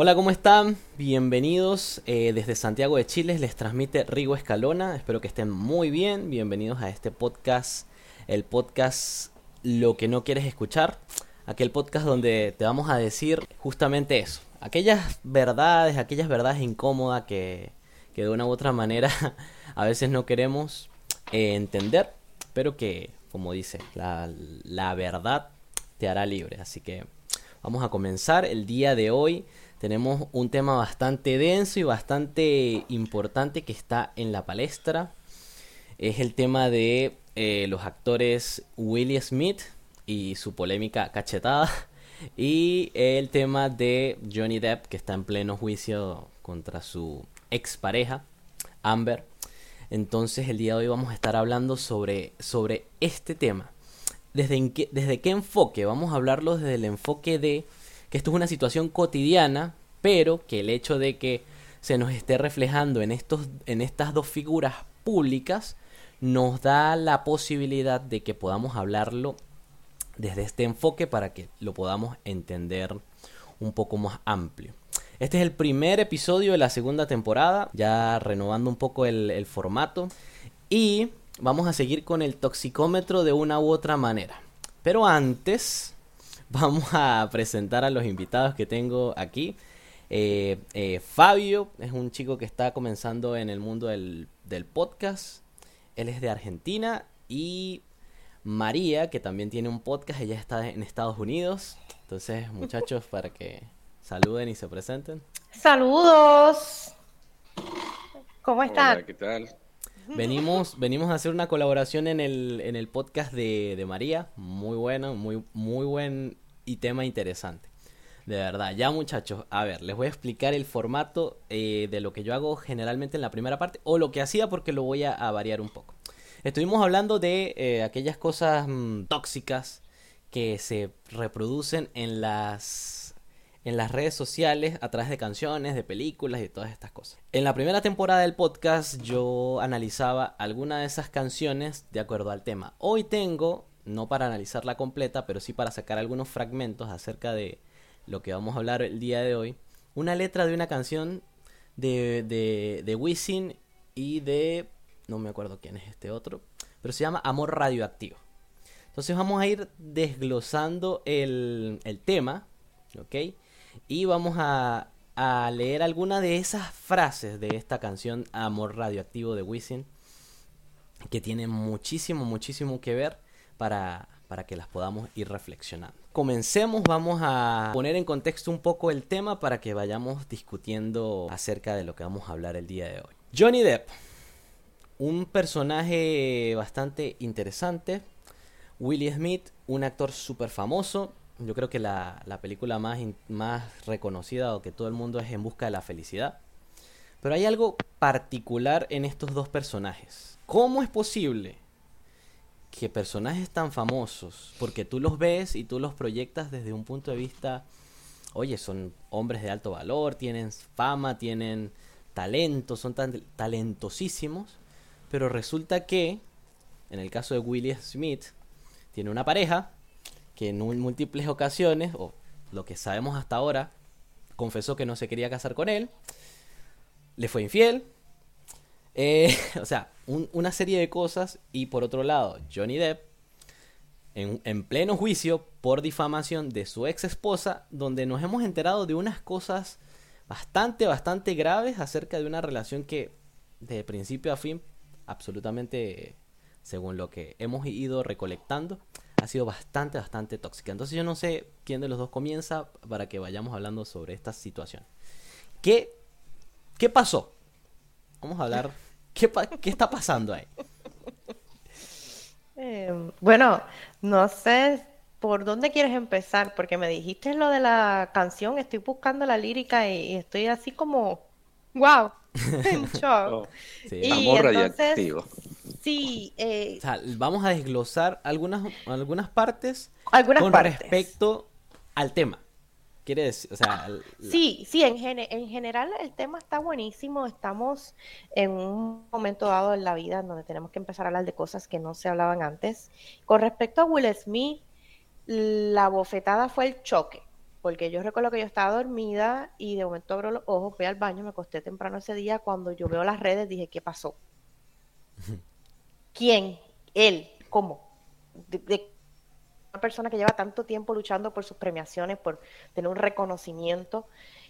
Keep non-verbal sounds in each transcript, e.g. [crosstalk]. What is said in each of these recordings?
Hola, ¿cómo están? Bienvenidos eh, desde Santiago de Chile. Les transmite Rigo Escalona. Espero que estén muy bien. Bienvenidos a este podcast, el podcast Lo que no quieres escuchar. Aquel podcast donde te vamos a decir justamente eso. Aquellas verdades, aquellas verdades incómodas que, que de una u otra manera [laughs] a veces no queremos eh, entender, pero que, como dice, la, la verdad te hará libre. Así que vamos a comenzar el día de hoy tenemos un tema bastante denso y bastante importante que está en la palestra. Es el tema de eh, los actores Willie Smith y su polémica cachetada. [laughs] Y el tema de Johnny Depp que está en pleno juicio contra su expareja, Amber. Entonces el día de hoy vamos a estar hablando sobre, sobre este tema. ¿Desde, qué, ¿Desde qué enfoque? Vamos a hablarlo desde el enfoque de que esto es una situación cotidiana, pero que el hecho de que se nos esté reflejando en, estos, en estas dos figuras públicas nos da la posibilidad de que podamos hablarlo desde este enfoque para que lo podamos entender un poco más amplio. Este es el primer episodio de la segunda temporada, ya renovando un poco el, el formato. Y vamos a seguir con el toxicómetro de una u otra manera. Pero antes, [laughs] vamos a presentar a los invitados que tengo aquí. Eh, eh, Fabio es un chico que está comenzando en el mundo del, podcast. Él es de Argentina. Y María, que también tiene un podcast, ella está en Estados Unidos. Entonces, muchachos, [laughs] para que saluden y se presenten. Saludos. ¿Cómo están? ¿qué tal? Venimos, [laughs] venimos a hacer una colaboración en el, en el podcast de, de María. Muy bueno, muy, muy buen y tema interesante. De verdad, ya muchachos, a ver, les voy a explicar el formato eh, de lo que yo hago generalmente en la primera parte o lo que hacía porque lo voy a, variar un poco. Estuvimos hablando de eh, aquellas cosas mm, tóxicas que se reproducen en las en las redes sociales a través de canciones, de películas y todas estas cosas. En la primera temporada del podcast yo analizaba alguna de esas canciones de acuerdo al tema. Hoy tengo, no para analizarla completa, pero sí para sacar algunos fragmentos acerca de lo que vamos a hablar el día de hoy, una letra de una canción de, de, de Wisin y de... no me acuerdo quién es este otro, pero se llama Amor Radioactivo. Entonces vamos a ir desglosando el, el tema, ¿ok? Y vamos a, a leer alguna de esas frases de esta canción Amor Radioactivo de Wisin, que tiene muchísimo, muchísimo que ver para, para que las podamos ir reflexionando. Comencemos, vamos a poner en contexto un poco el tema para que vayamos discutiendo acerca de lo que vamos a hablar el día de hoy. Johnny Depp, un personaje bastante interesante. Willie Smith, un actor súper famoso, yo creo que la, la película más, más reconocida o que todo el mundo es En Busca de la Felicidad. Pero hay algo particular en estos dos personajes. ¿Cómo es posible que personajes tan famosos, porque tú los ves y tú los proyectas desde un punto de vista, oye, son hombres de alto valor, tienen fama, tienen talento, son tan talentosísimos, pero resulta que, en el caso de William Smith, tiene una pareja que en múltiples ocasiones, o lo que sabemos hasta ahora, confesó que no se quería casar con él, le fue infiel, [laughs] eh, o sea, una serie de cosas y por otro lado, Johnny Depp, en, en, pleno juicio por difamación de su ex esposa, donde nos hemos enterado de unas cosas bastante, bastante graves acerca de una relación que de principio a fin, absolutamente, según lo que hemos ido recolectando, ha sido bastante, bastante tóxica. Entonces yo no sé quién de los dos comienza para que vayamos hablando sobre esta situación. ¿Qué, qué pasó? Vamos a hablar. ¿Qué, qué está pasando ahí? [laughs] Eh, bueno, no sé por dónde quieres empezar, porque me dijiste lo de la canción, estoy buscando la lírica y, estoy así como, wow, [laughs] en [laughs] shock. Oh, sí. Amor radioactivo. Sí. Eh, vamos a desglosar algunas, algunas partes algunas con respecto al tema. Quiere decir, o sea... Sí, sí, en, en general el tema está buenísimo. Estamos en un momento dado en la vida en donde tenemos que empezar a hablar de cosas que no se hablaban antes. Con respecto a Will Smith, la bofetada fue el choque, porque yo recuerdo que yo estaba dormida y de momento abro los ojos, voy al baño, me acosté temprano ese día, cuando yo veo las redes dije, ¿qué pasó? [laughs] ¿Quién? ¿Él? ¿Cómo? De, una persona que lleva tanto tiempo luchando por sus premiaciones, por tener un reconocimiento,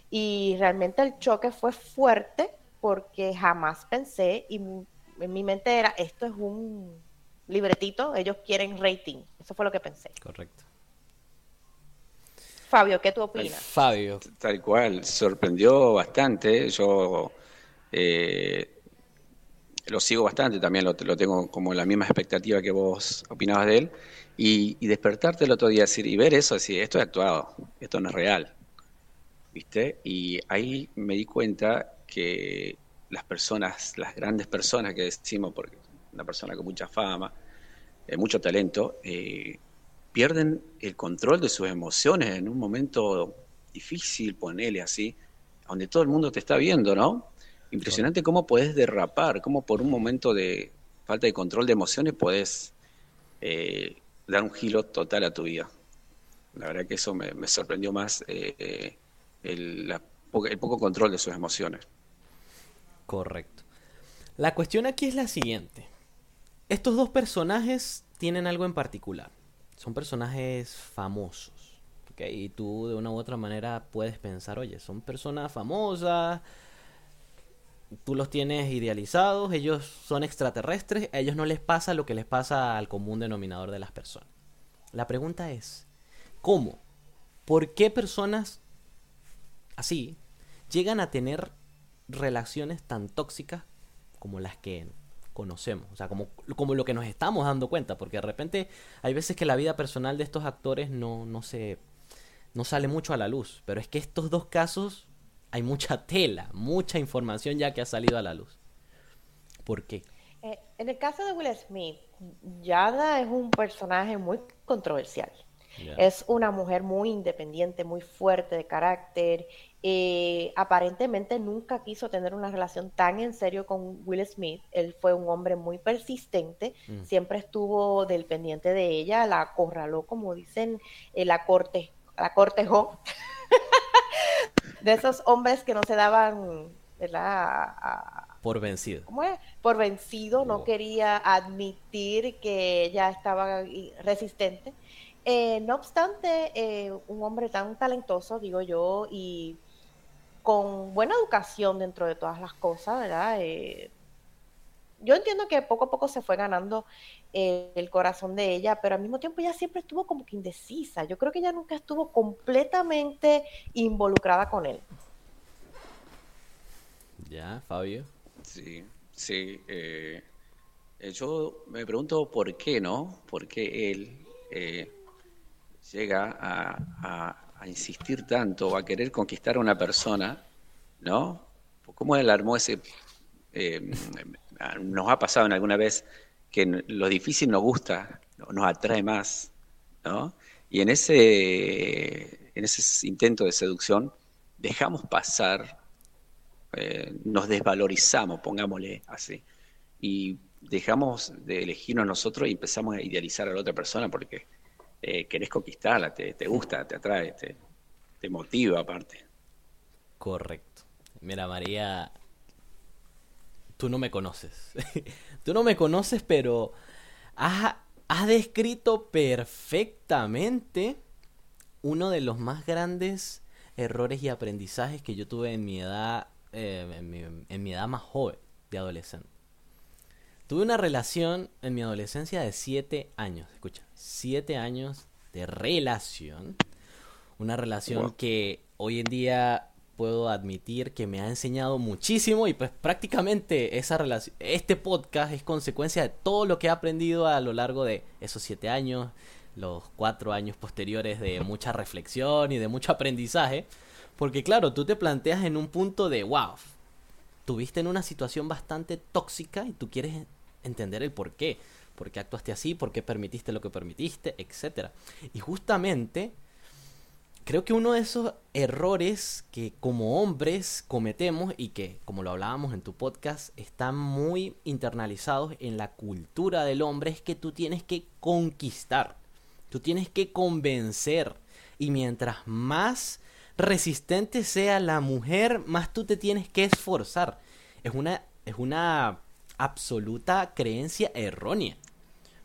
y realmente el choque fue fuerte porque jamás pensé, y en mi mente era, esto es un libretito, ellos quieren rating. Eso fue lo que pensé. Correcto. Fabio, ¿qué tú opinas? Fabio. Tal cual, sorprendió bastante. Yo eh, lo sigo bastante, también lo, tengo como la misma expectativa que vos opinabas de él. Y, despertarte el otro día decir, y ver eso, decir, esto es actuado, esto no es real. ¿Viste? Y ahí me di cuenta que las personas, las grandes personas que decimos, porque una persona con mucha fama, eh, mucho talento, eh, pierden el control de sus emociones en un momento difícil, ponele así, donde todo el mundo te está viendo, ¿no? Impresionante cómo podés derrapar, cómo por un momento de falta de control de emociones podés eh, dar un giro total a tu vida. La verdad que eso me, sorprendió más, el, el poco control de sus emociones. Correcto. La cuestión aquí es la siguiente. Estos dos personajes tienen algo en particular. Son personajes famosos. Y tú de una u otra manera puedes pensar, oye, son personas famosas, tú los tienes idealizados, ellos son extraterrestres, a ellos no les pasa lo que les pasa al común denominador de las personas. La pregunta es, ¿cómo? ¿Por qué personas así llegan a tener relaciones tan tóxicas como las que conocemos, o sea, como, como lo que nos estamos dando cuenta, porque de repente hay veces que la vida personal de estos actores no, no se no sale mucho a la luz, pero es que estos dos casos hay mucha tela, mucha información ya que ha salido a la luz. ¿Por qué? Eh, en el caso de Will Smith, Yada es un personaje muy controversial. Es una mujer muy independiente, muy fuerte de carácter. Eh, aparentemente nunca quiso tener una relación tan en serio con Will Smith. Él fue un hombre muy persistente, mm. siempre estuvo del pendiente de ella, la acorraló, como dicen, eh, la corte, la cortejó. [laughs] de esos hombres que no se daban, ¿verdad? por vencido. ¿Cómo es? Por vencido, no quería admitir que ella estaba resistente. Eh, no obstante, eh, un hombre tan talentoso, digo yo, y con buena educación dentro de todas las cosas, ¿verdad? Eh, yo entiendo que poco a poco se fue ganando el corazón de ella, pero al mismo tiempo ella siempre estuvo como que indecisa. Yo creo que ella nunca estuvo completamente involucrada con él. Ya, Fabio. Sí, sí. yo me pregunto por qué, ¿no? ¿Por qué él? llega a, insistir tanto o a querer conquistar a una persona, ¿no? ¿Cómo él armó ese... Eh, nos ha pasado en alguna vez que lo difícil nos gusta, nos atrae más, ¿no? Y en ese, en ese intento de seducción dejamos pasar, eh, nos desvalorizamos, pongámosle así, y dejamos de elegirnos nosotros y empezamos a idealizar a la otra persona porque eh, querés conquistarla, te, gusta, te atrae, te, te motiva aparte. Correcto. Mira, María, tú no me conoces. [laughs] tú no me conoces, pero has, descrito perfectamente uno de los más grandes errores y aprendizajes que yo tuve en mi edad, eh, en, mi, en mi edad más joven, de adolescente. Tuve una relación en mi adolescencia de 7 años, escucha, 7 años de relación. Una relación que hoy en día puedo admitir que me ha enseñado muchísimo y pues prácticamente esa relación, este podcast es consecuencia de todo lo que he aprendido a lo largo de esos 7 años, los 4 años posteriores de mucha reflexión y de mucho aprendizaje. Porque claro, tú te planteas en un punto de, wow, tuviste en una situación bastante tóxica y tú quieres entender el por qué. ¿Por qué actuaste así? ¿Por qué permitiste lo que permitiste? Etcétera. Y justamente creo que uno de esos errores que como hombres cometemos y que, como lo hablábamos en tu podcast, están muy internalizados en la cultura del hombre es que tú tienes que conquistar, tú tienes que convencer. y mientras más resistente sea la mujer, más tú te tienes que esforzar. Es una, es una absoluta creencia errónea.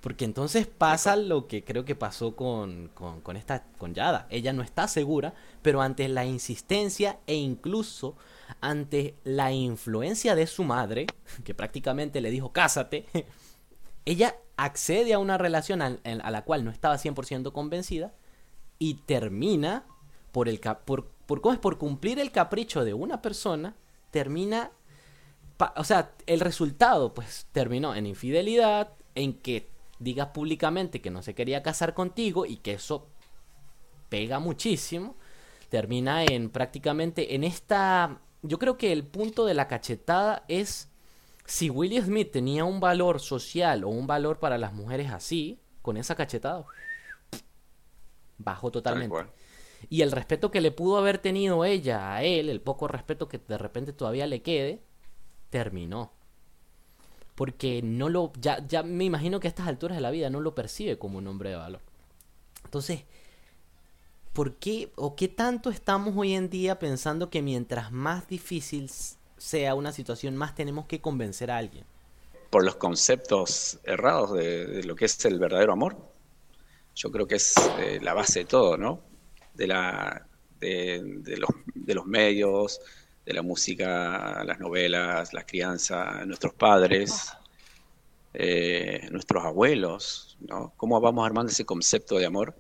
Porque entonces pasa lo que creo que pasó con, con, esta, con Yada. Ella no está segura, pero ante la insistencia e incluso ante la influencia de su madre, que prácticamente le dijo cásate, [laughs] ella accede a una relación a, la cual no estaba 100% convencida y termina por, el, por, por, ¿cómo es? por cumplir el capricho de una persona, termina, o sea, el resultado pues terminó en infidelidad, en que digas públicamente que no se quería casar contigo y que eso pega muchísimo, termina en prácticamente en esta... Yo creo que el punto de la cachetada es si Willie Smith tenía un valor social o un valor para las mujeres así, con esa cachetada, bajó totalmente. Y el respeto que le pudo haber tenido ella a él, el poco respeto que de repente todavía le quede, terminó porque no lo ya, ya me imagino que a estas alturas de la vida no lo percibe como un hombre de valor. Entonces, ¿por qué o qué tanto estamos hoy en día pensando que mientras más difícil sea una situación, más tenemos que convencer a alguien? Por los conceptos errados de, lo que es el verdadero amor. Yo creo que es eh, la base de todo, ¿no? De, la, de, los, de los medios, de la música, las novelas, la crianza, nuestros padres, eh, nuestros abuelos, ¿no? Cómo vamos armando ese concepto de amor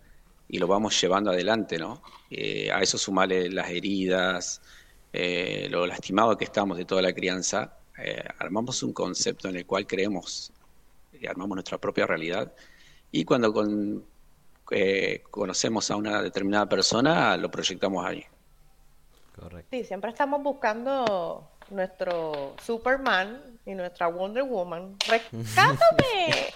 y lo vamos llevando adelante, ¿no? Eh, a eso sumarle las heridas, eh, lo lastimado que estamos de toda la crianza, armamos un concepto en el cual creemos y armamos nuestra propia realidad y cuando conocemos a una determinada persona lo proyectamos ahí. Sí, siempre estamos buscando nuestro Superman y nuestra Wonder Woman. ¡Rescátame!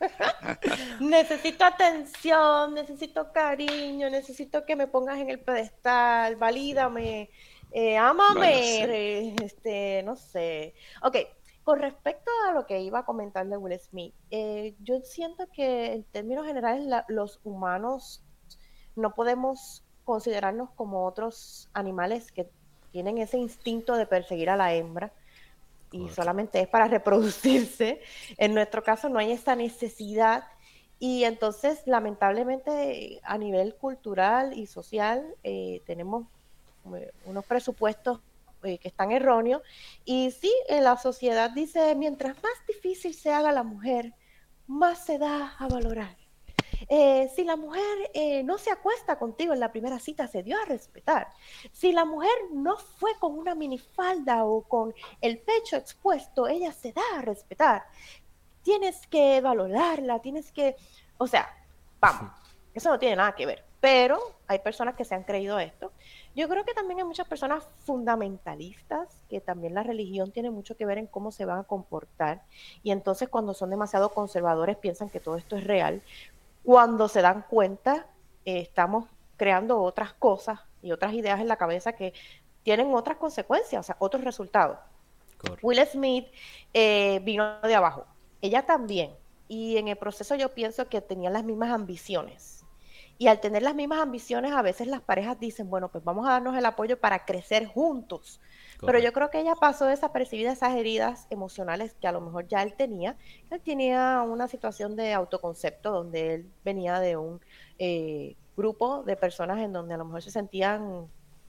[laughs] necesito atención, necesito cariño, necesito que me pongas en el pedestal, valídame, eh, ámame, este, no sé. Ok, con respecto a lo que iba a comentar de Will Smith, eh, yo siento que en términos generales los humanos no podemos considerarnos como otros animales que tienen ese instinto de perseguir a la hembra y solamente es para [laughs] reproducirse. En nuestro caso no hay esa necesidad y entonces lamentablemente a nivel cultural y social eh, tenemos eh, unos presupuestos eh, que están erróneos y sí, la sociedad dice mientras más difícil se haga la mujer, más se da a valorar. Eh, si la mujer eh, no se acuesta contigo en la primera cita, se dio a respetar. Si la mujer no fue con una minifalda o con el pecho expuesto, ella se da a respetar. Tienes que valorarla, tienes que, o sea, vamos, eso no tiene nada que ver. Pero hay personas que se han creído esto. Yo creo que también hay muchas personas fundamentalistas, que también la religión tiene mucho que ver en cómo se van a comportar. Y entonces cuando son demasiado conservadores piensan que todo esto es real, cuando se dan cuenta, eh, estamos creando otras cosas y otras ideas en la cabeza que tienen otras consecuencias, o sea, otros resultados. Will Smith eh, vino de abajo, ella también, y en el proceso yo pienso que tenía las mismas ambiciones. Y al tener las mismas ambiciones, a veces las parejas dicen, bueno, pues vamos a darnos el apoyo para crecer juntos. Pero yo creo que ella pasó desapercibida esas heridas emocionales que a lo mejor ya él tenía. Él tenía una situación de autoconcepto donde él venía de un eh, grupo de personas en donde a lo mejor se sentían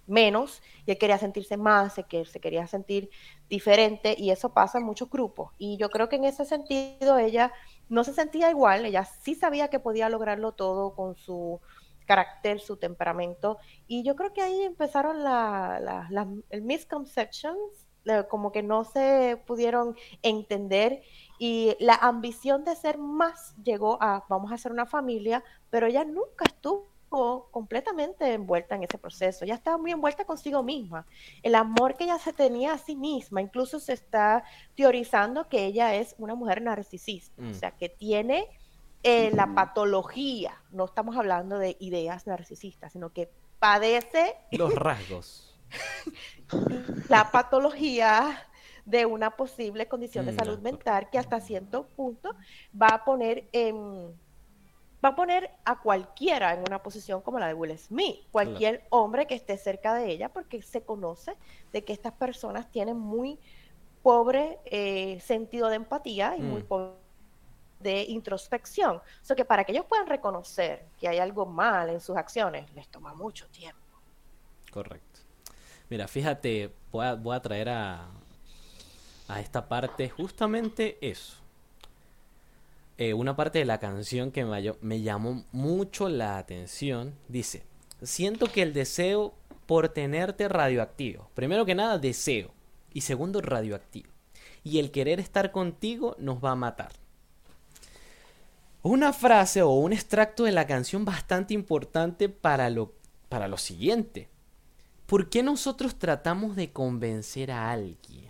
menos y él quería sentirse más, que se quería sentir diferente y eso pasa en muchos grupos. Y yo creo que en ese sentido ella no se sentía igual, ella sí sabía que podía lograrlo todo con su carácter, su temperamento. Y yo creo que ahí empezaron la, la, el misconceptions, como que no se pudieron entender y la ambición de ser más llegó a vamos a hacer una familia, pero ella nunca estuvo completamente envuelta en ese proceso, ya estaba muy envuelta consigo misma. El amor que ella se tenía a sí misma, incluso se está teorizando que ella es una mujer narcisista, o mm. sea, que tiene eh, la patología, no estamos hablando de ideas narcisistas, sino que padece los rasgos. [laughs] la patología de una posible condición de mm, salud mental que hasta cierto punto va a poner en, va a poner a cualquiera en una posición como la de Will Smith, cualquier hombre que esté cerca de ella, porque se conoce de que estas personas tienen muy pobre eh, sentido de empatía y muy mm. pobre de introspección. O sea que para que ellos puedan reconocer que hay algo mal en sus acciones, les toma mucho tiempo. Correcto. Mira, fíjate, voy a, voy a traer a, a esta parte justamente eso. Eh, una parte de la canción que me llamó mucho la atención dice, siento que el deseo por tenerte radioactivo, primero que nada deseo y segundo radioactivo, y el querer estar contigo nos va a matar. Una frase o un extracto de la canción bastante importante para lo, para lo siguiente. ¿Por qué nosotros tratamos de convencer a alguien?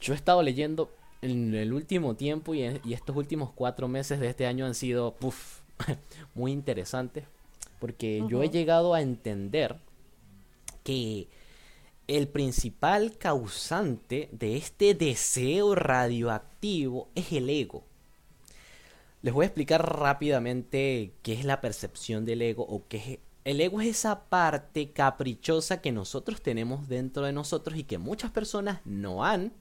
Yo he estado leyendo en el último tiempo y, estos últimos cuatro meses de este año han sido [laughs] muy interesantes porque yo he llegado a entender que el principal causante de este deseo radioactivo es el ego. Les voy a explicar rápidamente qué es la percepción del ego o qué es el ego es esa parte caprichosa que nosotros tenemos dentro de nosotros y que muchas personas no han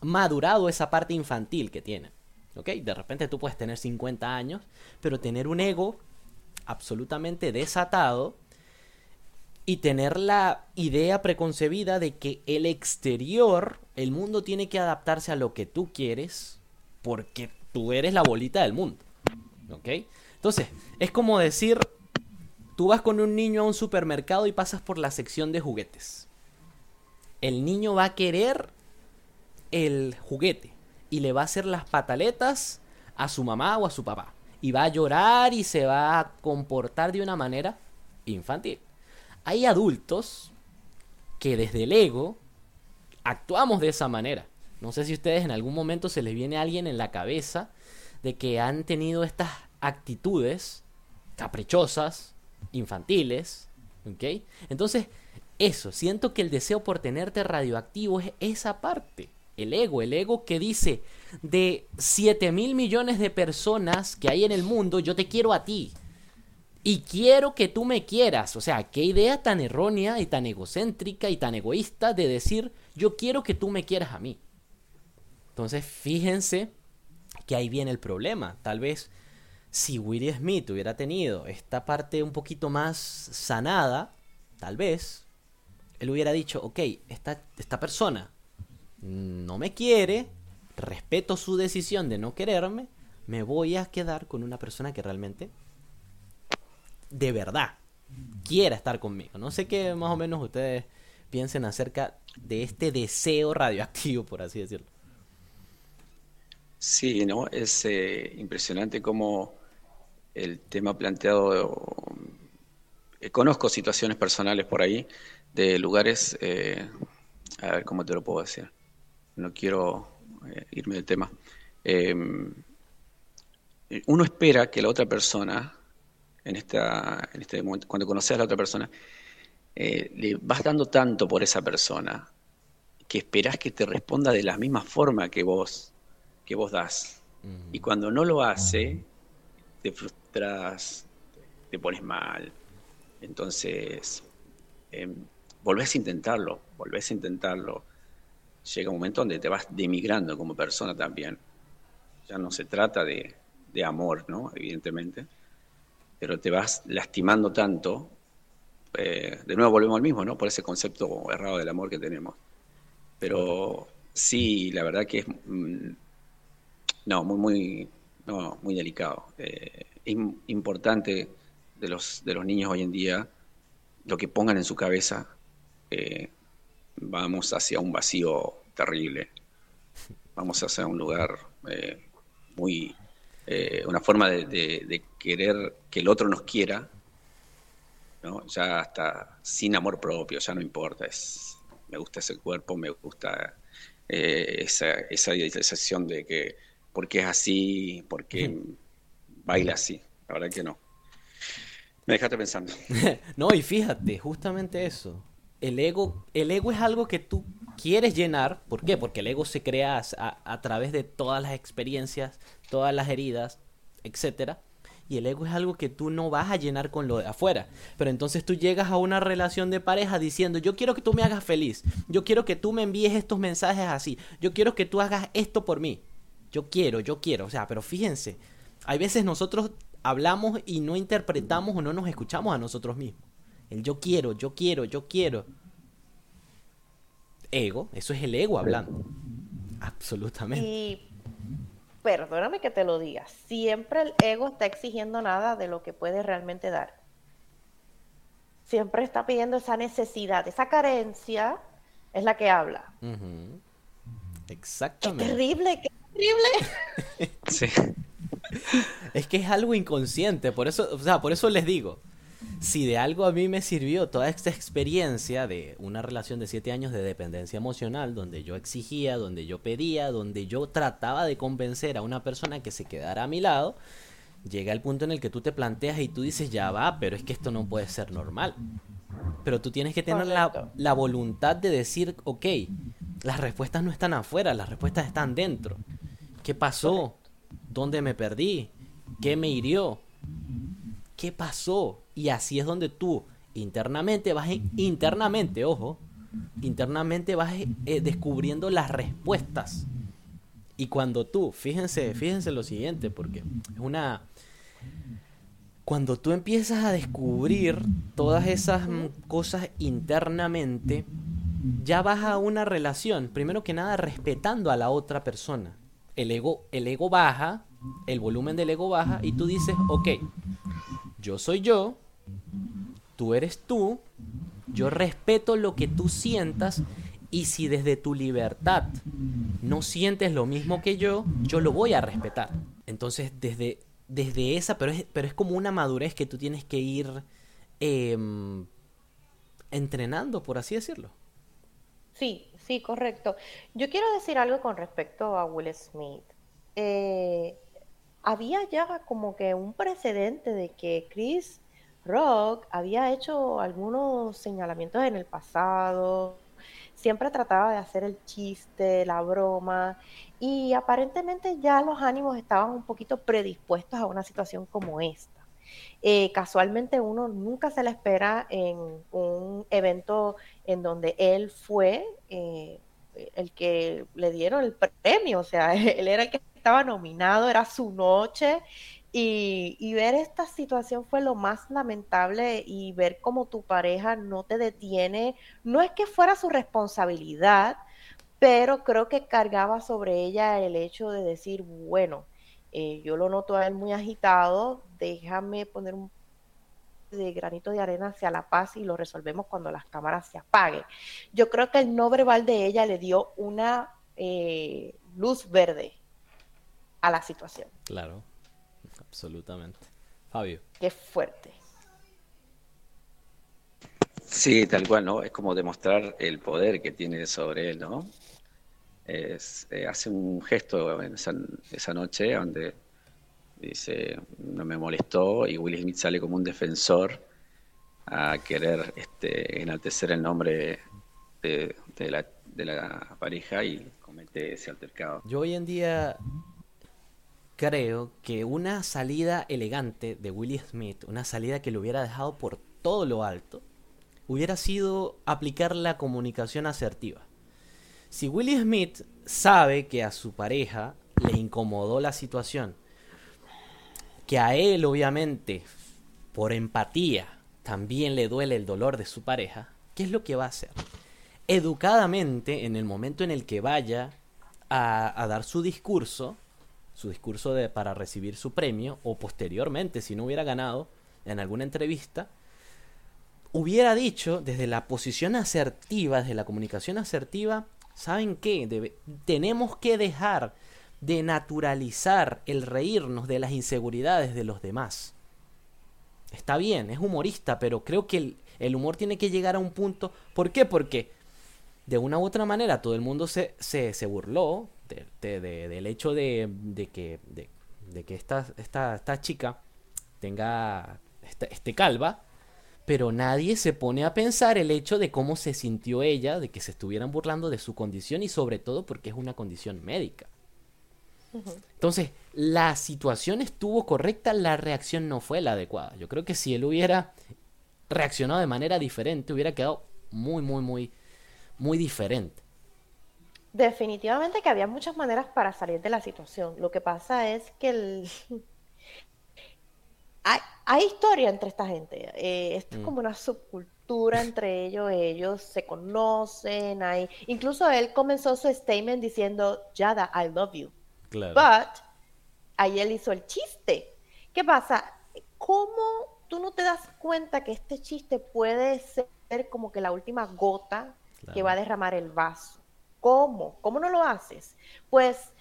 madurado esa parte infantil que tiene. ¿Ok? De repente tú puedes tener 50 años, pero tener un ego absolutamente desatado y tener la idea preconcebida de que el exterior, el mundo tiene que adaptarse a lo que tú quieres porque tú eres la bolita del mundo. ¿Ok? Entonces, es como decir, tú vas con un niño a un supermercado y pasas por la sección de juguetes. El niño va a querer el juguete y le va a hacer las pataletas a su mamá o a su papá. Y va a llorar y se va a comportar de una manera infantil. Hay adultos que desde el ego actuamos de esa manera. No sé si ustedes en algún momento se les viene a alguien en la cabeza de que han tenido estas actitudes caprichosas, infantiles, ¿ok? Entonces, eso, siento que el deseo por tenerte radioactivo es esa parte el ego, el ego que dice, de 7 mil millones de personas que hay en el mundo, yo te quiero a ti. Y quiero que tú me quieras. O sea, qué idea tan errónea y tan egocéntrica y tan egoísta de decir, yo quiero que tú me quieras a mí. Entonces, fíjense que ahí viene el problema. Tal vez si Willie Smith hubiera tenido esta parte un poquito más sanada, tal vez, él hubiera dicho, ok, esta, esta persona no me quiere, respeto su decisión de no quererme, me voy a quedar con una persona que realmente, de verdad, quiera estar conmigo. No sé qué más o menos ustedes piensen acerca de este deseo radioactivo, por así decirlo. Sí, ¿no? Es eh, impresionante cómo el tema planteado, eh, conozco situaciones personales por ahí, de lugares, eh, a ver cómo te lo puedo decir no quiero eh, irme del tema. Eh, uno espera que la otra persona, en, esta, en este momento, cuando conoces a la otra persona, le vas dando tanto por esa persona que esperás que te responda de la misma forma que vos, que vos das. Y cuando no lo hace, te frustras, te pones mal. Entonces, volvés a intentarlo, volvés a intentarlo llega un momento donde te vas demigrando como persona también. Ya no se trata de, amor, ¿no? Evidentemente, pero te vas lastimando tanto. Eh, de nuevo volvemos al mismo, ¿no? Por ese concepto errado del amor que tenemos. Pero sí, la verdad que es mm, no muy muy no, muy delicado. Eh, es importante de los de los niños hoy en día lo que pongan en su cabeza. Eh, vamos hacia un vacío terrible. Vamos hacia un lugar eh, muy... Eh, una forma de, querer que el otro nos quiera, ¿no? ya hasta sin amor propio, ya no importa, es, me gusta ese cuerpo, me gusta esa, esa idealización de que porque es así, porque baila así, la verdad que no. Me dejaste pensando. [laughs] no, y fíjate, justamente eso el ego, el ego es algo que tú quieres llenar. ¿Por qué? Porque el ego se crea a, través de todas las experiencias, todas las heridas, etcétera. y el ego es algo que tú no vas a llenar con lo de afuera. Pero entonces tú llegas a una relación de pareja diciendo, yo quiero que tú me hagas feliz, yo quiero que tú me envíes estos mensajes así, yo quiero que tú hagas esto por mí. Yo quiero, yo quiero. O sea, pero fíjense, hay veces nosotros hablamos y no interpretamos o no nos escuchamos a nosotros mismos. El yo quiero, yo quiero, yo quiero. Ego, eso es el ego hablando. Absolutamente. Y perdóname que te lo diga, siempre el ego está exigiendo nada de lo que puede realmente dar. Siempre está pidiendo esa necesidad, esa carencia es la que habla. Exactamente. Qué terrible, qué [laughs] sí. Es que es algo inconsciente, por eso, o sea, por eso les digo, si de algo a mí me sirvió toda esta experiencia de una relación de siete años de dependencia emocional, donde yo exigía, donde yo pedía, donde yo trataba de convencer a una persona que se quedara a mi lado, llega el punto en el que tú te planteas y tú dices, ya va, pero es que esto no puede ser normal. Pero tú tienes que tener la, la, voluntad de decir, ok, las respuestas no están afuera, las respuestas están dentro. ¿Qué pasó? ¿Dónde me perdí? ¿Qué me hirió? ¿Qué pasó? Y así es donde tú internamente vas, internamente, ojo, internamente vas eh, descubriendo las respuestas. Y cuando tú, fíjense, fíjense lo siguiente, porque es una... Cuando tú empiezas a descubrir todas esas mm, cosas internamente, ya vas a una relación, primero que nada respetando a la otra persona. El ego, el ego baja, el volumen del ego baja y tú dices, ok, yo soy yo, tú eres tú, yo respeto lo que tú sientas y si desde tu libertad no sientes lo mismo que yo, yo lo voy a respetar. Entonces, desde, desde esa, pero es, pero es como una madurez que tú tienes que ir em, entrenando, por así decirlo. Sí, sí, correcto. Yo quiero decir algo con respecto a Will Smith. Eh, había ya como que un precedente de que Chris Rock había hecho algunos señalamientos en el pasado, siempre trataba de hacer el chiste, la broma, y aparentemente ya los ánimos estaban un poquito predispuestos a una situación como esta. Eh, casualmente uno nunca se le espera en un evento en donde él fue eh, el que le dieron el premio, o sea, [laughs] él era el que estaba nominado, era su noche. Y, ver esta situación fue lo más lamentable y ver cómo tu pareja no te detiene, no es que fuera su responsabilidad, pero creo que cargaba sobre ella el hecho de decir, bueno, eh, yo lo noto a él muy agitado, déjame poner un de granito de arena hacia la paz y lo resolvemos cuando las cámaras se apaguen. Yo creo que el no verbal de ella le dio una eh, luz verde a la situación. Claro, absolutamente. Fabio. Qué fuerte. Sí, tal cual, ¿no? Es como demostrar el poder que tiene sobre él, ¿no? Eh, hace un gesto esa, noche donde dice, no me molestó, y Will Smith sale como un defensor a querer este, enaltecer el nombre de, la, de la pareja y comete ese altercado. Yo hoy en día creo que una salida elegante de Willie Smith, una salida que lo hubiera dejado por todo lo alto, hubiera sido aplicar la comunicación asertiva. Si Willie Smith sabe que a su pareja le incomodó la situación, que a él obviamente, por empatía, también le duele el dolor de su pareja, ¿qué es lo que va a hacer? Educadamente, en el momento en el que vaya a, a dar su discurso, su discurso de, para recibir su premio, o posteriormente, si no hubiera ganado en alguna entrevista, hubiera dicho desde la posición asertiva, desde la comunicación asertiva, ¿saben qué? tenemos que dejar de naturalizar el reírnos de las inseguridades de los demás. Está bien, es humorista, pero creo que el, humor tiene que llegar a un punto. ¿Por qué? Porque de una u otra manera todo el mundo se, se, se burló del hecho de, que, de, que esta, esta, esta, chica tenga este, calva, pero nadie se pone a pensar el hecho de cómo se sintió ella, de que se estuvieran burlando de su condición y sobre todo porque es una condición médica. Entonces, la situación estuvo correcta, la reacción no fue la adecuada. Yo creo que si él hubiera reaccionado de manera diferente, hubiera quedado muy, muy, muy, muy diferente. Definitivamente que había muchas maneras para salir de la situación. Lo que pasa es que el... [laughs] hay, historia entre esta gente. Eh, esto es mm. como una subcultura entre ellos. Ellos se conocen. Hay... Incluso él comenzó su statement diciendo, Yada, I love you. Claro. But ahí él hizo el chiste. ¿Qué pasa? ¿Cómo tú no te das cuenta que este chiste puede ser como que la última gota que va a derramar el vaso? ¿Cómo? ¿Cómo no lo haces? Pues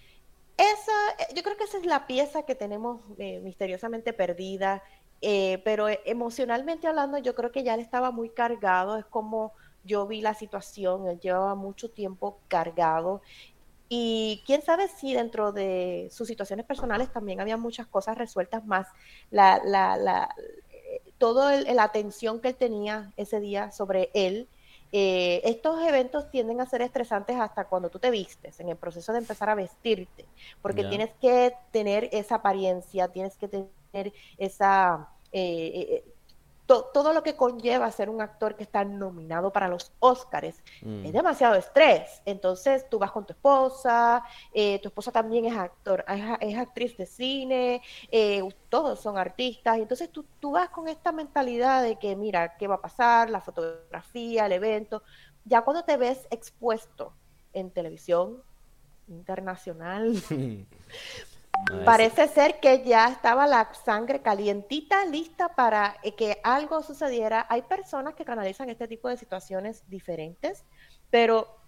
esa, yo creo que esa es la pieza que tenemos eh, misteriosamente perdida, eh, pero emocionalmente hablando, yo creo que ya él estaba muy cargado, es como yo vi la situación, él llevaba mucho tiempo cargado. Y quién sabe si dentro de sus situaciones personales también había muchas cosas resueltas más, la, la, la, eh, toda la atención que él tenía ese día sobre él eh, estos eventos tienden a ser estresantes hasta cuando tú te vistes, en el proceso de empezar a vestirte, porque tienes que tener esa apariencia, tienes que tener esa... Eh, eh, todo lo que conlleva ser un actor que está nominado para los Oscars mm. es demasiado estrés. Entonces tú vas con tu esposa, tu esposa también es actor, es, actriz de cine, todos son artistas, y entonces tú, tú vas con esta mentalidad de que, mira, ¿qué va a pasar? La fotografía, el evento. Ya cuando te ves expuesto en televisión internacional, [laughs] [laughs] parece ser que ya estaba la sangre calientita, lista para eh, que algo sucediera. Hay personas que canalizan este tipo de situaciones diferentes, pero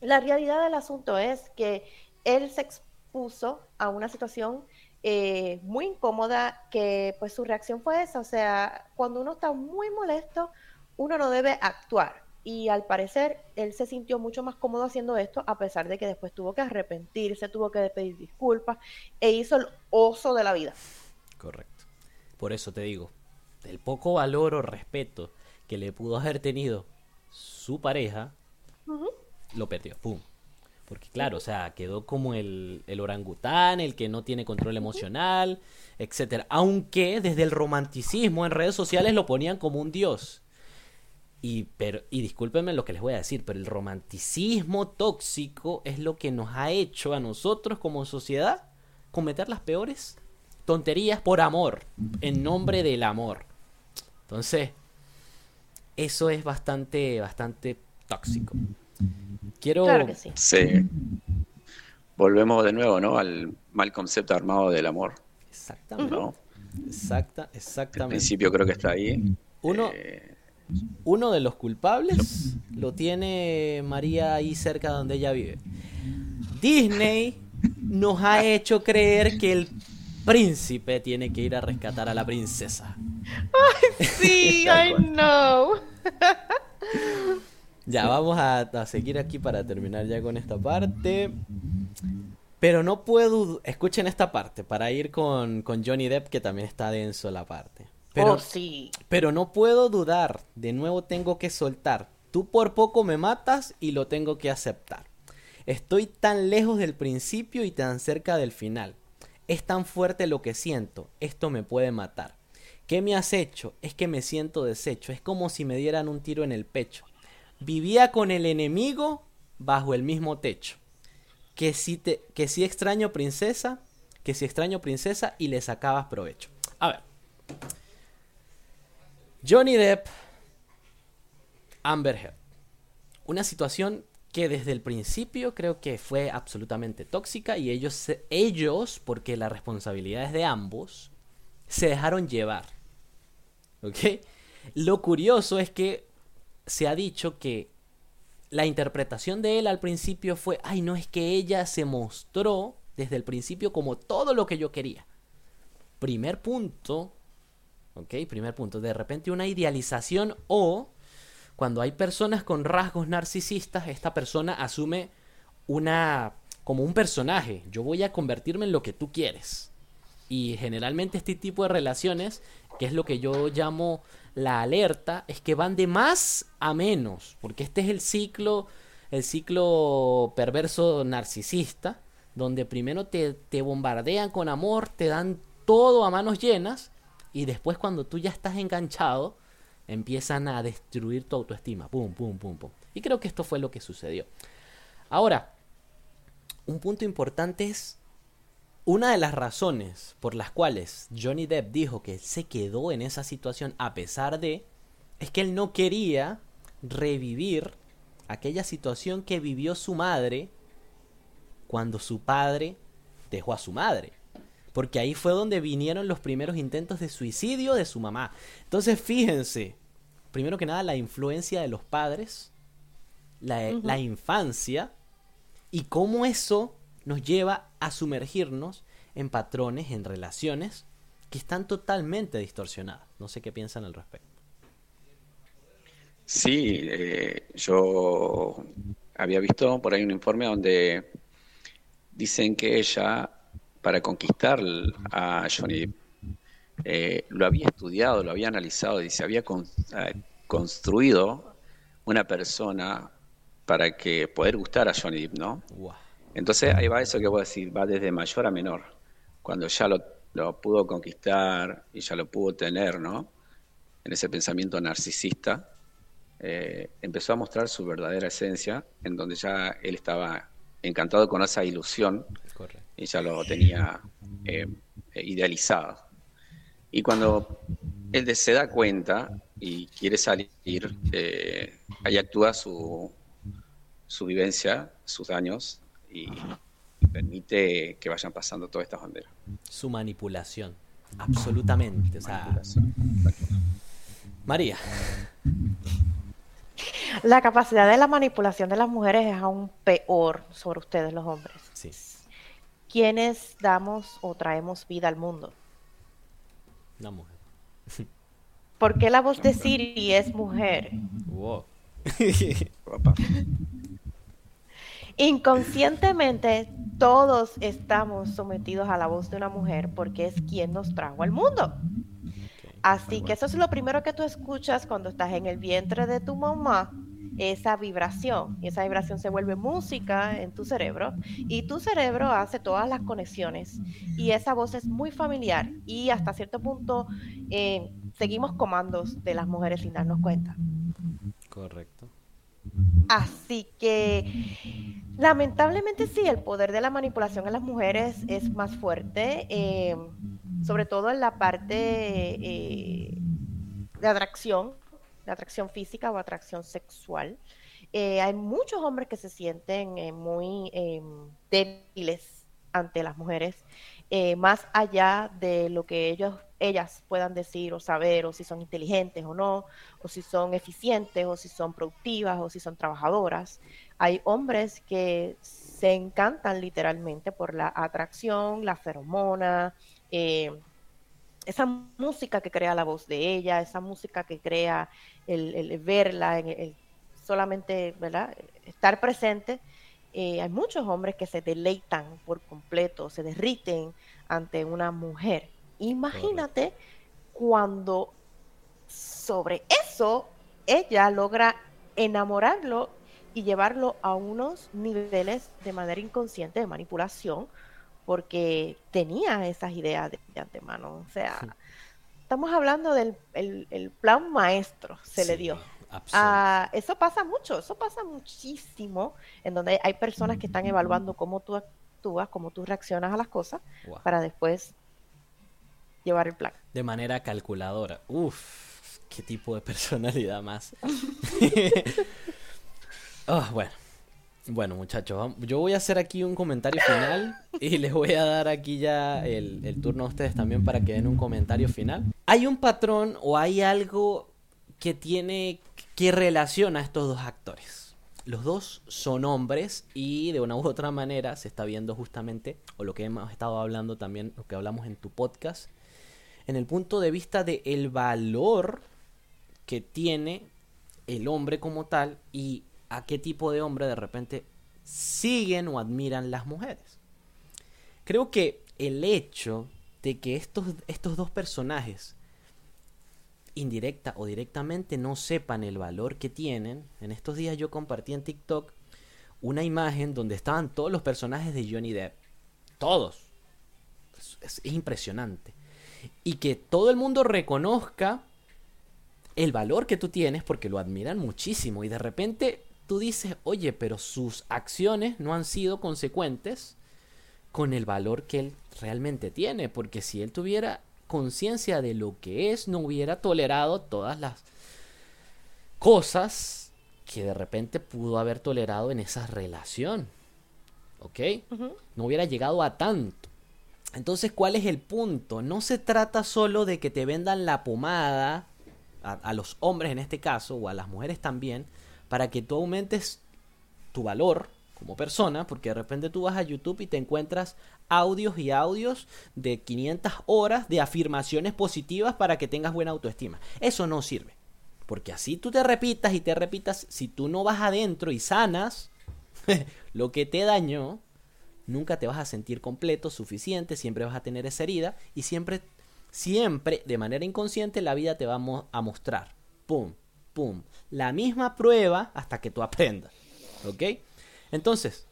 la realidad del asunto es que él se expuso a una situación eh, muy incómoda, que pues su reacción fue esa, o sea, cuando uno está muy molesto, uno no debe actuar. Y al parecer él se sintió mucho más cómodo haciendo esto, a pesar de que después tuvo que arrepentirse, tuvo que pedir disculpas e hizo el oso de la vida. Correcto. Por eso te digo, el poco valor o respeto que le pudo haber tenido su pareja, lo perdió. ¡Pum! Porque claro, o sea, quedó como el, orangután, el que no tiene control emocional, etcétera. Aunque desde el romanticismo en redes sociales lo ponían como un dios. Y, pero, y discúlpenme lo que les voy a decir, pero el romanticismo tóxico es lo que nos ha hecho a nosotros como sociedad cometer las peores tonterías por amor, en nombre del amor. Entonces, eso es bastante, bastante tóxico. Quiero... Claro que sí. Sí. Volvemos de nuevo, ¿no? Al mal concepto armado del amor. Exactamente. Exacta, exactamente. El principio creo que está ahí. Uno, eh, uno de los culpables lo tiene María ahí cerca donde ella vive. Disney nos ha hecho creer que el príncipe tiene que ir a rescatar a la princesa. Ay, sí, [laughs] I know. Ya, vamos a, seguir aquí para terminar ya con esta parte. Pero no puedo. Escuchen esta parte para ir con, Johnny Depp, que también está denso la parte. Pero, oh, sí. Pero no puedo dudar. De nuevo tengo que soltar. Tú por poco me matas y lo tengo que aceptar. Estoy tan lejos del principio y tan cerca del final. Es tan fuerte lo que siento. Esto me puede matar. ¿Qué me has hecho? Es que me siento deshecho. Es como si me dieran un tiro en el pecho vivía con el enemigo bajo el mismo techo. Que si, te, que si extraño princesa, que si extraño princesa y le sacabas provecho. A ver. Johnny Depp, Amber Heard. Una situación que desde el principio creo que fue absolutamente tóxica y ellos, ellos, porque la responsabilidad es de ambos, se dejaron llevar. ¿Ok? Lo curioso es que se ha dicho que la interpretación de él al principio fue, ay, no es que ella se mostró desde el principio como todo lo que yo quería. Primer punto, ok, primer punto, de repente una idealización o cuando hay personas con rasgos narcisistas, esta persona asume una como un personaje, yo voy a convertirme en lo que tú quieres. Y generalmente este tipo de relaciones, que es lo que yo llamo la alerta es que van de más a menos, porque este es el ciclo, el ciclo perverso narcisista, donde primero te, te bombardean con amor, te dan todo a manos llenas y después cuando tú ya estás enganchado, empiezan a destruir tu autoestima. Pum, pum, pum, pum. Y creo que esto fue lo que sucedió. Ahora, un punto importante es una de las razones por las cuales Johnny Depp dijo que se quedó en esa situación a pesar de es que él no quería revivir aquella situación que vivió su madre cuando su padre dejó a su madre. Porque ahí fue donde vinieron los primeros intentos de suicidio de su mamá. Entonces fíjense, primero que nada la influencia de los padres, la, la infancia y cómo eso nos lleva a sumergirnos en patrones, en relaciones que están totalmente distorsionadas. No sé qué piensan al respecto. Sí, eh, yo había visto por ahí un informe donde dicen que ella, para conquistar a Johnny eh, lo había estudiado, lo había analizado y se había eh, construido una persona para que poder gustar a Johnny Depp, ¿no? Entonces ahí va eso que voy a decir, va desde mayor a menor. Cuando ya lo, lo, pudo conquistar y ya lo pudo tener, ¿no? En ese pensamiento narcisista, eh, empezó a mostrar su verdadera esencia, en donde ya él estaba encantado con esa ilusión y ya lo tenía eh, idealizado. Y cuando él se da cuenta y quiere salir, eh, ahí actúa su, su vivencia, sus daños y, permite que vayan pasando todas estas banderas. Su manipulación, absolutamente. María. La capacidad de la manipulación de las mujeres es aún peor sobre ustedes los hombres. Sí. ¿Quiénes damos o traemos vida al mundo? Una mujer. [laughs] ¿Por qué la voz de Siri es mujer? Wow. Inconscientemente todos estamos sometidos a la voz de una mujer porque es quien nos trajo al mundo. Así que eso es lo primero que tú escuchas cuando estás en el vientre de tu mamá, esa vibración. Y esa vibración se vuelve música en tu cerebro y tu cerebro hace todas las conexiones. Y esa voz es muy familiar y hasta cierto punto eh, seguimos comandos de las mujeres sin darnos cuenta. Correcto. Así que lamentablemente sí, el poder de la manipulación en las mujeres es más fuerte. Eh, sobre todo en la parte eh, de atracción, de atracción física o atracción sexual. Eh, hay muchos hombres que se sienten eh, muy em, débiles ante las mujeres, más allá de lo que ellos, ellas puedan decir o saber, o si son inteligentes o no, o si son eficientes, o si son productivas, o si son trabajadoras. Hay hombres que se encantan literalmente por la atracción, la feromona, eh, esa música que crea la voz de ella, esa música que crea el, verla, el, solamente ¿verdad? estar presente. Eh, hay muchos hombres que se deleitan por completo, se derriten ante una mujer. Imagínate cuando sobre eso ella logra enamorarlo y llevarlo a unos niveles de manera inconsciente de manipulación porque tenía esas ideas de, antemano. O sea, estamos hablando del el, plan maestro, se le dio. Ah, eso pasa mucho, eso pasa muchísimo, en donde hay personas que están evaluando cómo tú actúas, cómo tú reaccionas a las cosas, para después llevar el plan. De manera calculadora. Uf, qué tipo de [laughs] personalidad más. oh, [laughs] [laughs] bueno. Bueno, muchachos, yo voy a hacer aquí un comentario final y [laughs] les voy a dar aquí ya el, turno a ustedes también para que den un comentario final. ¿Hay un patrón o hay algo que tiene que relaciona a estos dos actores? Los dos son hombres y de una u otra manera se está viendo justamente, o lo que hemos estado hablando también, lo que hablamos en tu podcast, en el punto de vista de el valor que tiene el hombre como tal y a qué tipo de hombre de repente siguen o admiran las mujeres. Creo que el hecho de que estos, estos dos personajes, indirecta o directamente, no sepan el valor que tienen, en estos días yo compartí en TikTok una imagen donde estaban todos los personajes de Johnny Depp todos. es impresionante. Y que todo el mundo reconozca el valor que tú tienes porque lo admiran muchísimo y de repente tú dices, oye, pero sus acciones no han sido consecuentes con el valor que él realmente tiene, porque si él tuviera conciencia de lo que es, no hubiera tolerado todas las cosas que de repente pudo haber tolerado en esa relación. ¿Ok? No hubiera llegado a tanto. Entonces, ¿cuál es el punto? No se trata solo de que te vendan la pomada a, los hombres en este caso, o a las mujeres también, para que tú aumentes tu valor como persona, porque de repente tú vas a YouTube y te encuentras audios y audios de 500 horas de afirmaciones positivas para que tengas buena autoestima. Eso no sirve. Porque así tú te repitas y te repitas, si tú no vas adentro y sanas [laughs] lo que te dañó, nunca te vas a sentir completo, suficiente, siempre vas a tener esa herida y siempre Siempre, de manera inconsciente, la vida te va a mostrar. Pum, pum. La misma prueba hasta que tú aprendas. ¿Ok? Entonces,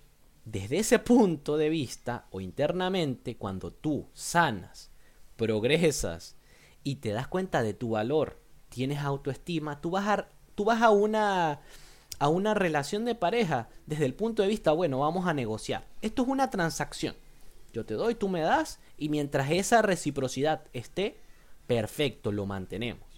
desde ese punto de vista o internamente, cuando tú sanas, progresas y te das cuenta de tu valor, tienes autoestima, tú vas a, tú vas a una a una relación de pareja desde el punto de vista, bueno, vamos a negociar. Esto es una transacción. Yo te doy, tú me das y mientras esa reciprocidad esté, perfecto, lo mantenemos.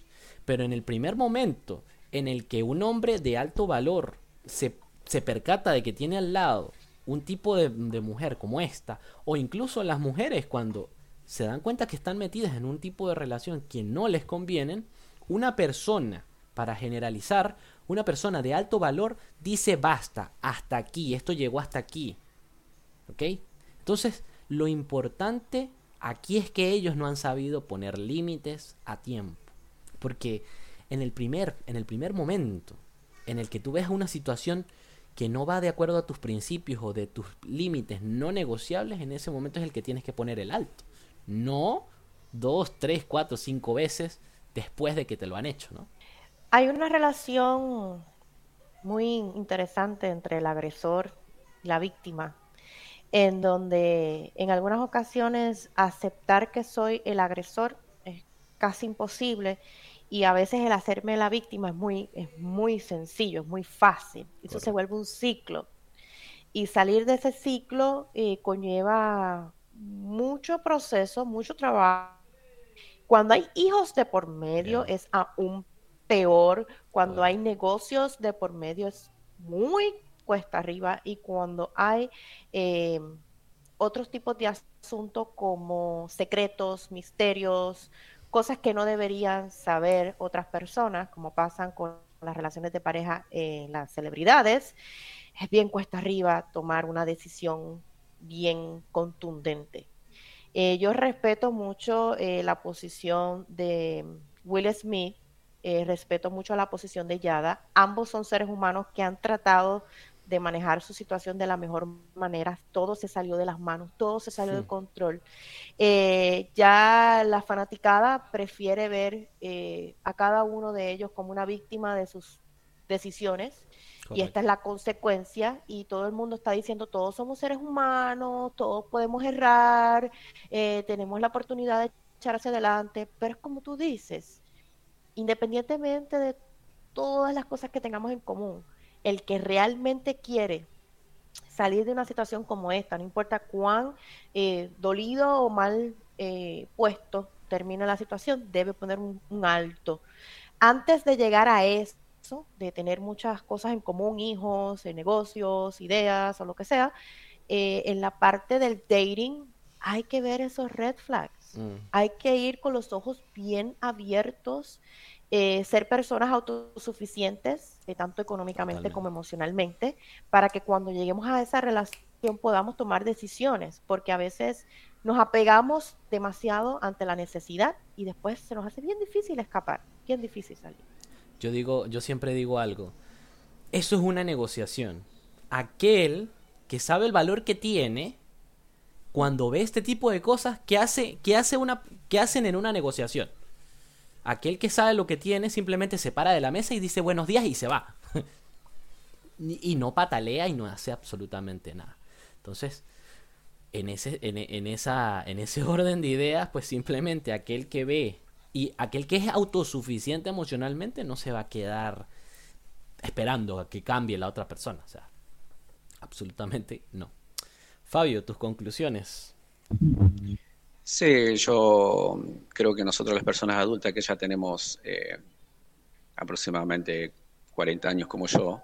Pero en el primer momento en el que un hombre de alto valor se, se percata de que tiene al lado un tipo de, mujer como esta, o incluso las mujeres cuando se dan cuenta que están metidas en un tipo de relación que no les convienen, una persona, para generalizar, una persona de alto valor dice basta, hasta aquí, esto llegó hasta aquí. ¿Ok? Entonces, lo importante aquí es que ellos no han sabido poner límites a tiempo. Porque en el primer, en el primer momento en el que tú ves una situación que no va de acuerdo a tus principios o de tus límites no negociables, en ese momento es el que tienes que poner el alto. No dos, tres, cuatro, cinco veces después de que te lo han hecho, ¿no? Hay una relación muy interesante entre el agresor y la víctima en donde en algunas ocasiones aceptar que soy el agresor es casi imposible y a veces el hacerme la víctima es muy, es muy sencillo, es muy fácil. Eso se vuelve un ciclo. Y salir de ese ciclo eh, conlleva mucho proceso, mucho trabajo. Cuando hay hijos de por medio es aún peor. Cuando hay negocios de por medio es muy cuesta arriba y cuando hay eh, otros tipos de asuntos como secretos, misterios, cosas que no deberían saber otras personas, como pasan con las relaciones de pareja en las celebridades, es bien cuesta arriba tomar una decisión bien contundente. Eh, yo respeto mucho eh, la posición de Will Smith, respeto mucho la posición de Yada. Ambos son seres humanos que han tratado de manejar su situación de la mejor manera. Todo se salió de las manos, todo se salió de control. Eh, ya la fanaticada prefiere ver eh, a cada uno de ellos como una víctima de sus decisiones. Y esta es la consecuencia y todo el mundo está diciendo, todos somos seres humanos, todos podemos errar, eh, tenemos la oportunidad de echar hacia adelante, pero es como tú dices, independientemente de todas las cosas que tengamos en común, el que realmente quiere salir de una situación como esta, no importa cuán eh, dolido o mal eh, puesto termine la situación, debe poner un, alto. Antes de llegar a eso, de tener muchas cosas en común, hijos, eh, negocios, ideas o lo que sea, en la parte del dating hay que ver esos red flags. Mm. Hay que ir con los ojos bien abiertos eh, ser personas autosuficientes, eh, tanto económicamente como emocionalmente, para que cuando lleguemos a esa relación podamos tomar decisiones, porque a veces nos apegamos demasiado ante la necesidad y después se nos hace bien difícil escapar, bien difícil salir. Yo digo, yo siempre digo algo, eso es una negociación. Aquel que sabe el valor que tiene, cuando ve este tipo de cosas, ¿qué hace, qué hace una, qué hacen en una negociación? Aquel que sabe lo que tiene simplemente se para de la mesa y dice buenos días y se va. [laughs] y no patalea y no hace absolutamente nada. Entonces, en ese, en, esa, en ese [laughs] orden de ideas, pues simplemente aquel que ve y aquel que es autosuficiente emocionalmente no se va a quedar esperando a que cambie la otra persona. O sea, absolutamente no. Fabio, tus conclusiones. Sí, yo creo que nosotros las personas adultas que ya tenemos eh, aproximadamente 40 años como yo,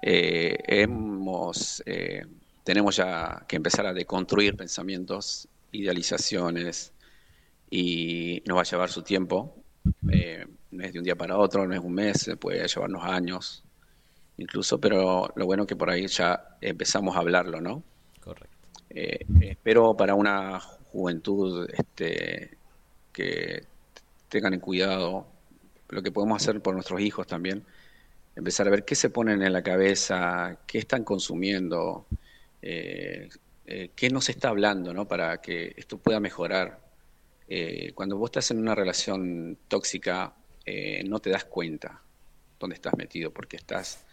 eh, hemos, eh, tenemos ya que empezar a deconstruir pensamientos, idealizaciones, y nos va a llevar su tiempo. No es de un día para otro, no es un mes, puede llevarnos años incluso, pero lo bueno que por ahí ya empezamos a hablarlo, ¿no? Correcto. espero para una juventud este, que tengan en cuidado lo que podemos hacer por nuestros hijos también, empezar a ver qué se ponen en la cabeza, qué están consumiendo, eh, eh, qué nos está hablando, ¿no? Para que esto pueda mejorar. Eh, cuando vos estás en una relación tóxica, no te das cuenta dónde estás metido, porque estás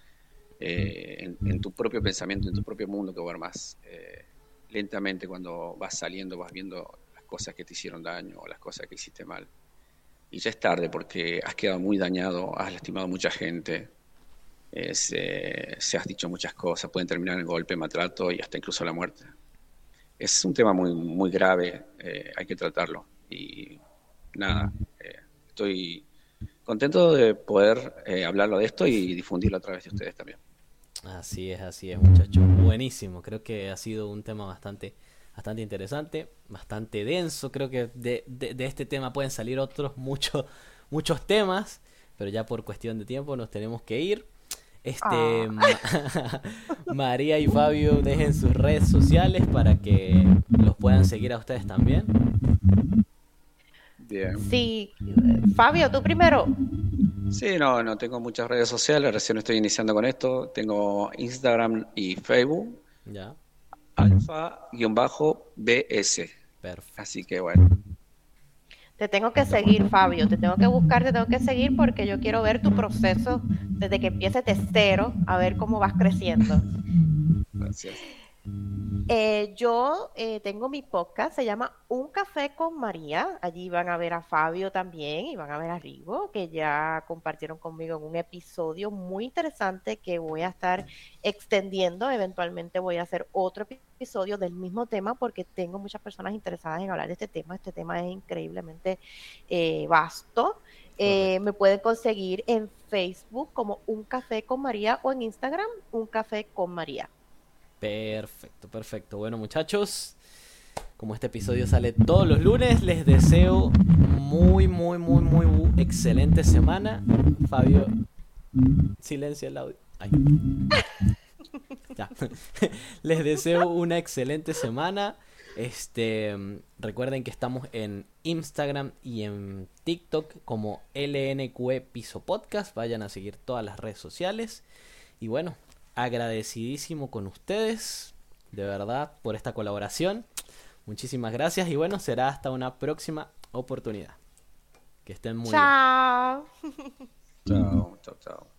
en, tu propio pensamiento, en tu propio mundo que más lentamente cuando vas saliendo, vas viendo las cosas que te hicieron daño o las cosas que hiciste mal. Y ya es tarde porque has quedado muy dañado, has lastimado a mucha gente, se, has dicho muchas cosas, pueden terminar en golpe, maltrato y hasta incluso la muerte. Es un tema muy, muy grave, eh, hay que tratarlo. Y nada, eh, estoy contento de poder eh, hablarlo de esto y difundirlo a través de ustedes también. Así es, así es, muchachos. Buenísimo. Creo que ha sido un tema bastante, bastante interesante, bastante denso. Creo que de, de este tema pueden salir otros muchos, [laughs] muchos temas, pero ya por cuestión de tiempo nos tenemos que ir. Este, ah. [laughs] María y Fabio dejen sus redes sociales para que los puedan seguir a ustedes también. Bien. Sí, Fabio, tú primero. Sí, no, no tengo muchas redes sociales, recién estoy iniciando con esto. Tengo Instagram y Facebook. Ya. Alfa-BS. Perfecto. Así que bueno. Te tengo que seguir, Fabio, te tengo que buscar, te tengo que seguir porque yo quiero ver tu proceso desde que empieces de cero, a ver cómo vas creciendo. Gracias. Eh, yo eh, tengo mi podcast, se llama Un Café con María. Allí van a ver a Fabio también y van a ver a Rigo, que ya compartieron conmigo en un episodio muy interesante que voy a estar extendiendo. Eventualmente voy a hacer otro episodio del mismo tema porque tengo muchas personas interesadas en hablar de este tema. Este tema es increíblemente eh, vasto. me pueden conseguir en Facebook como Un Café con María o en Instagram Un Café con María. Perfecto, perfecto. Bueno, muchachos, como este episodio sale todos los lunes, les deseo muy, muy, muy, muy excelente semana. Fabio, silencio el audio. Ya. [laughs] les deseo una excelente semana. Este, recuerden que estamos en Instagram y en TikTok como LNQ Piso Podcast. Vayan a seguir todas las redes sociales. Y bueno, agradecidísimo con ustedes, de verdad, por esta colaboración. Muchísimas gracias y bueno, será hasta una próxima oportunidad. Que estén muy bien. Chao. Chao, chao, chao.